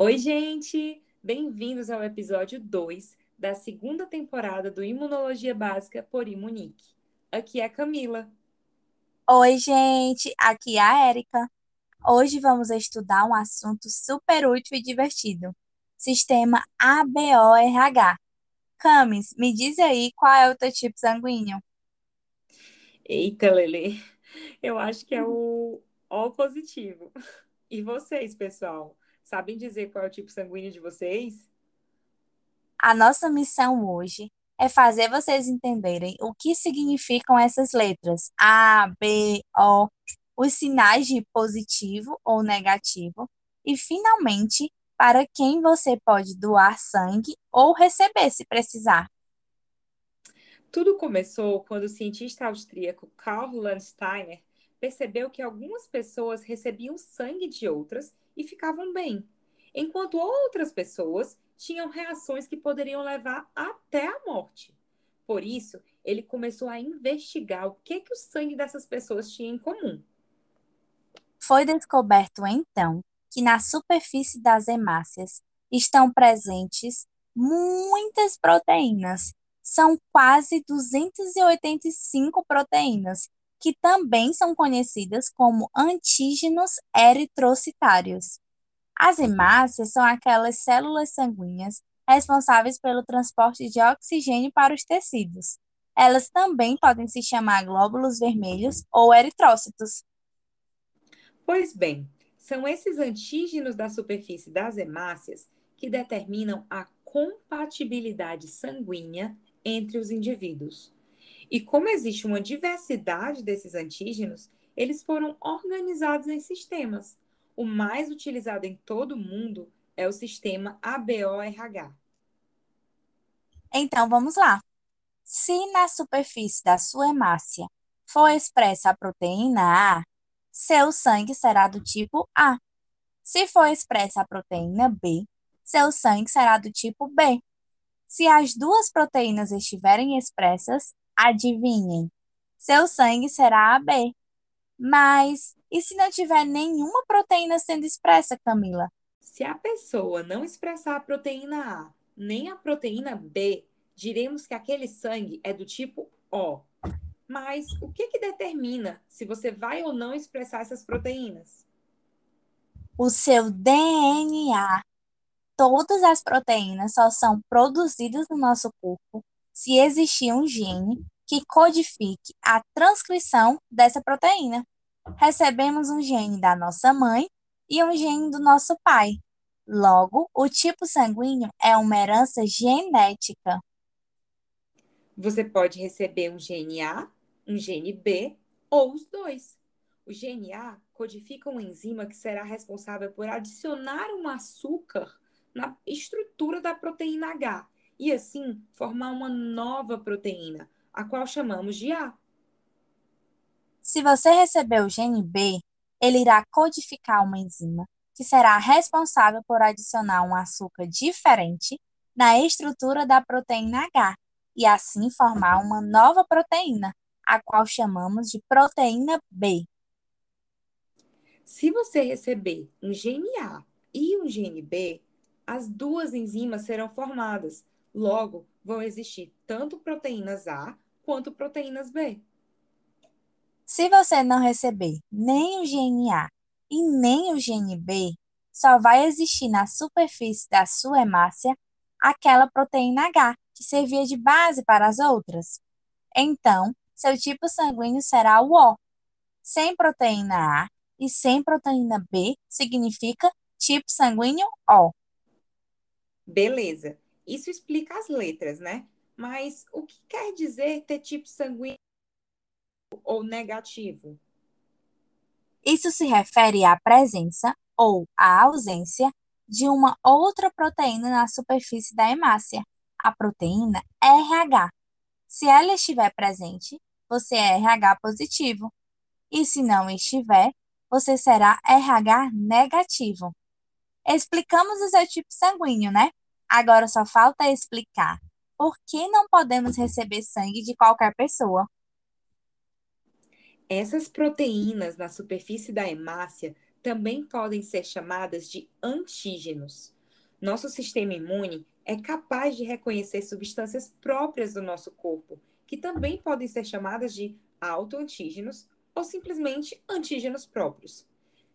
Oi, gente! Bem-vindos ao episódio 2 da segunda temporada do Imunologia Básica por Imunique. Aqui é a Camila. Oi, gente! Aqui é a Érica. Hoje vamos estudar um assunto super útil e divertido: Sistema ABORH. Camis, me diz aí qual é o teu tipo sanguíneo? Eita, Lele, eu acho que é o O positivo. E vocês, pessoal? Sabem dizer qual é o tipo sanguíneo de vocês? A nossa missão hoje é fazer vocês entenderem o que significam essas letras A, B, O, os sinais de positivo ou negativo e, finalmente, para quem você pode doar sangue ou receber se precisar. Tudo começou quando o cientista austríaco Karl Landsteiner percebeu que algumas pessoas recebiam sangue de outras e ficavam bem, enquanto outras pessoas tinham reações que poderiam levar até a morte. Por isso, ele começou a investigar o que, que o sangue dessas pessoas tinha em comum. Foi descoberto então que na superfície das hemácias estão presentes muitas proteínas. São quase 285 proteínas, que também são conhecidas como antígenos eritrocitários. As hemácias são aquelas células sanguíneas responsáveis pelo transporte de oxigênio para os tecidos. Elas também podem se chamar glóbulos vermelhos ou eritrócitos. Pois bem, são esses antígenos da superfície das hemácias que determinam a compatibilidade sanguínea entre os indivíduos. E como existe uma diversidade desses antígenos, eles foram organizados em sistemas. O mais utilizado em todo o mundo é o sistema ABORH. Então vamos lá. Se na superfície da sua hemácia for expressa a proteína A, seu sangue será do tipo A. Se for expressa a proteína B, seu sangue será do tipo B. Se as duas proteínas estiverem expressas, Adivinhem, seu sangue será AB. Mas e se não tiver nenhuma proteína sendo expressa, Camila? Se a pessoa não expressar a proteína A nem a proteína B, diremos que aquele sangue é do tipo O. Mas o que, que determina se você vai ou não expressar essas proteínas? O seu DNA. Todas as proteínas só são produzidas no nosso corpo se existir um gene que codifique a transcrição dessa proteína. Recebemos um gene da nossa mãe e um gene do nosso pai. Logo, o tipo sanguíneo é uma herança genética. Você pode receber um gene A, um gene B ou os dois. O gene A codifica uma enzima que será responsável por adicionar um açúcar na estrutura da proteína H e assim formar uma nova proteína, a qual chamamos de A. Se você receber o gene B, ele irá codificar uma enzima que será responsável por adicionar um açúcar diferente na estrutura da proteína H e assim formar uma nova proteína, a qual chamamos de proteína B. Se você receber um gene A e um gene B, as duas enzimas serão formadas, Logo, vão existir tanto proteínas A quanto proteínas B. Se você não receber nem o gene A e nem o gene B, só vai existir na superfície da sua hemácia aquela proteína H, que servia de base para as outras. Então, seu tipo sanguíneo será o O. Sem proteína A e sem proteína B significa tipo sanguíneo O. Beleza. Isso explica as letras, né? Mas o que quer dizer ter tipo sanguíneo ou negativo? Isso se refere à presença ou à ausência de uma outra proteína na superfície da hemácia, a proteína RH. Se ela estiver presente, você é RH positivo. E se não estiver, você será RH negativo. Explicamos o seu tipo sanguíneo, né? Agora só falta explicar por que não podemos receber sangue de qualquer pessoa. Essas proteínas na superfície da hemácia também podem ser chamadas de antígenos. Nosso sistema imune é capaz de reconhecer substâncias próprias do nosso corpo, que também podem ser chamadas de autoantígenos ou simplesmente antígenos próprios.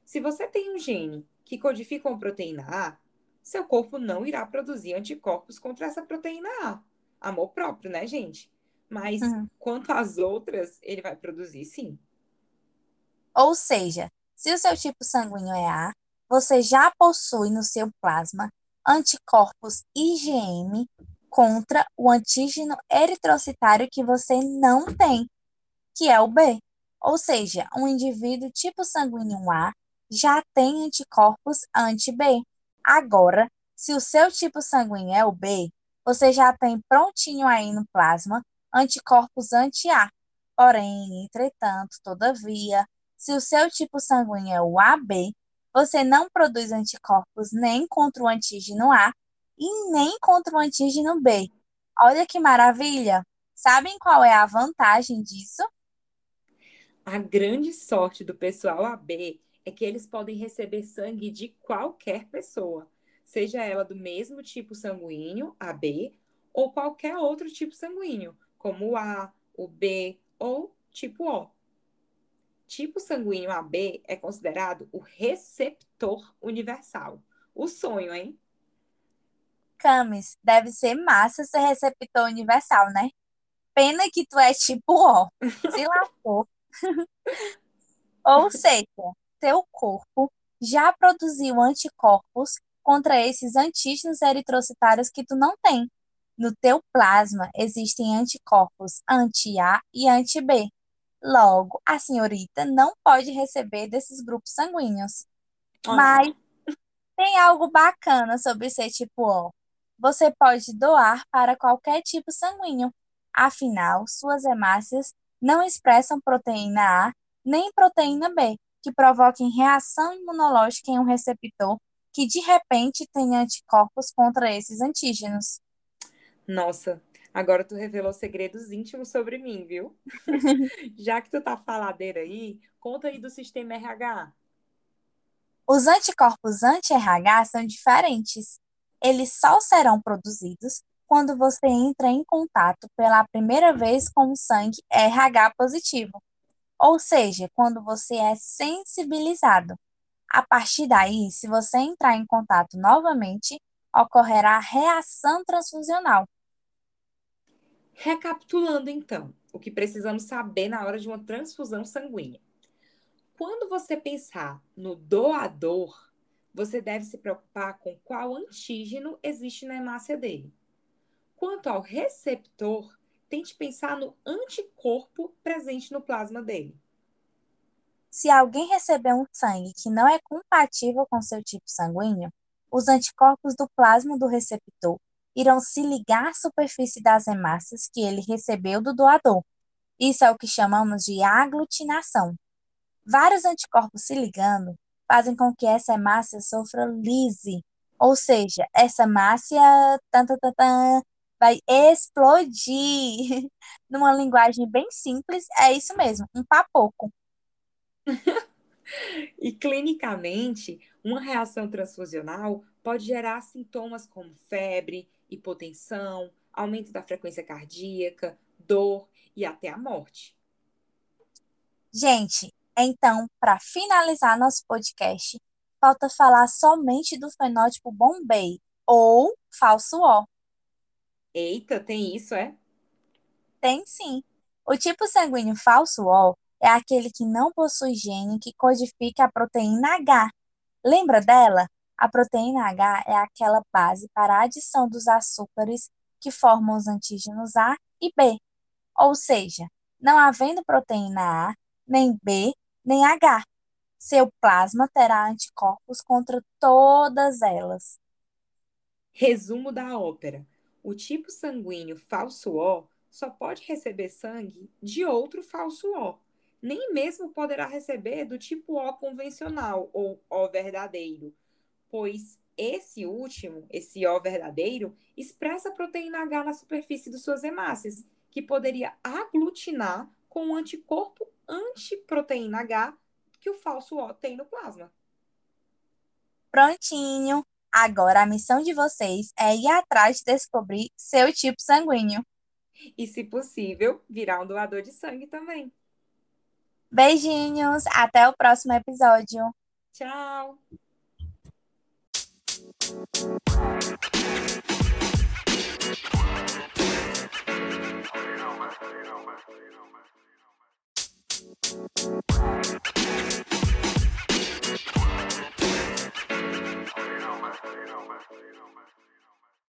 Se você tem um gene que codifica uma proteína A, seu corpo não irá produzir anticorpos contra essa proteína A. Amor próprio, né, gente? Mas uhum. quanto às outras, ele vai produzir sim. Ou seja, se o seu tipo sanguíneo é A, você já possui no seu plasma anticorpos IgM contra o antígeno eritrocitário que você não tem, que é o B. Ou seja, um indivíduo tipo sanguíneo A já tem anticorpos anti-B. Agora, se o seu tipo sanguíneo é o B, você já tem prontinho aí no plasma anticorpos anti-A. Porém, entretanto, todavia, se o seu tipo sanguíneo é o AB, você não produz anticorpos nem contra o antígeno A e nem contra o antígeno B. Olha que maravilha! Sabem qual é a vantagem disso? A grande sorte do pessoal AB é que eles podem receber sangue de qualquer pessoa, seja ela do mesmo tipo sanguíneo, AB, ou qualquer outro tipo sanguíneo, como o A, o B ou tipo O. Tipo sanguíneo AB é considerado o receptor universal. O sonho, hein? Camis, deve ser massa ser receptor universal, né? Pena que tu é tipo O. Se lascou. Ou seja, teu corpo já produziu anticorpos contra esses antígenos eritrocitários que tu não tem. No teu plasma existem anticorpos anti-A e anti-B. Logo, a senhorita não pode receber desses grupos sanguíneos. Ah. Mas tem algo bacana sobre ser tipo O. Você pode doar para qualquer tipo sanguíneo. Afinal, suas hemácias não expressam proteína A nem proteína B, que provoquem reação imunológica em um receptor que de repente tem anticorpos contra esses antígenos. Nossa, agora tu revelou segredos íntimos sobre mim, viu? Já que tu tá faladeira aí, conta aí do sistema RH. Os anticorpos anti-RH são diferentes. Eles só serão produzidos quando você entra em contato pela primeira vez com o sangue RH positivo, ou seja, quando você é sensibilizado. A partir daí, se você entrar em contato novamente, ocorrerá reação transfusional. Recapitulando então, o que precisamos saber na hora de uma transfusão sanguínea. Quando você pensar no doador, você deve se preocupar com qual antígeno existe na hemácia dele. Quanto ao receptor, tente pensar no anticorpo presente no plasma dele. Se alguém receber um sangue que não é compatível com seu tipo sanguíneo, os anticorpos do plasma do receptor irão se ligar à superfície das hemácias que ele recebeu do doador. Isso é o que chamamos de aglutinação. Vários anticorpos se ligando fazem com que essa hemácia sofra lise, ou seja, essa hemácia tan, tan, tan, vai explodir. Numa linguagem bem simples, é isso mesmo, um papoco. e clinicamente, uma reação transfusional pode gerar sintomas como febre, hipotensão, aumento da frequência cardíaca, dor e até a morte. Gente, então, para finalizar nosso podcast, falta falar somente do fenótipo Bombay ou falso O. Eita, tem isso, é? Tem sim. O tipo sanguíneo falso O é aquele que não possui gene que codifica a proteína H. Lembra dela? A proteína H é aquela base para a adição dos açúcares que formam os antígenos A e B. Ou seja, não havendo proteína A, nem B, nem H. Seu plasma terá anticorpos contra todas elas. Resumo da ópera. O tipo sanguíneo falso O só pode receber sangue de outro falso O. Nem mesmo poderá receber do tipo O convencional ou O verdadeiro, pois esse último, esse O verdadeiro, expressa proteína H na superfície de suas hemácias, que poderia aglutinar com o anticorpo antiproteína H que o falso O tem no plasma. Prontinho! Agora a missão de vocês é ir atrás de descobrir seu tipo sanguíneo. E, se possível, virar um doador de sangue também. Beijinhos, até o próximo episódio. Tchau! man. You Barcelona.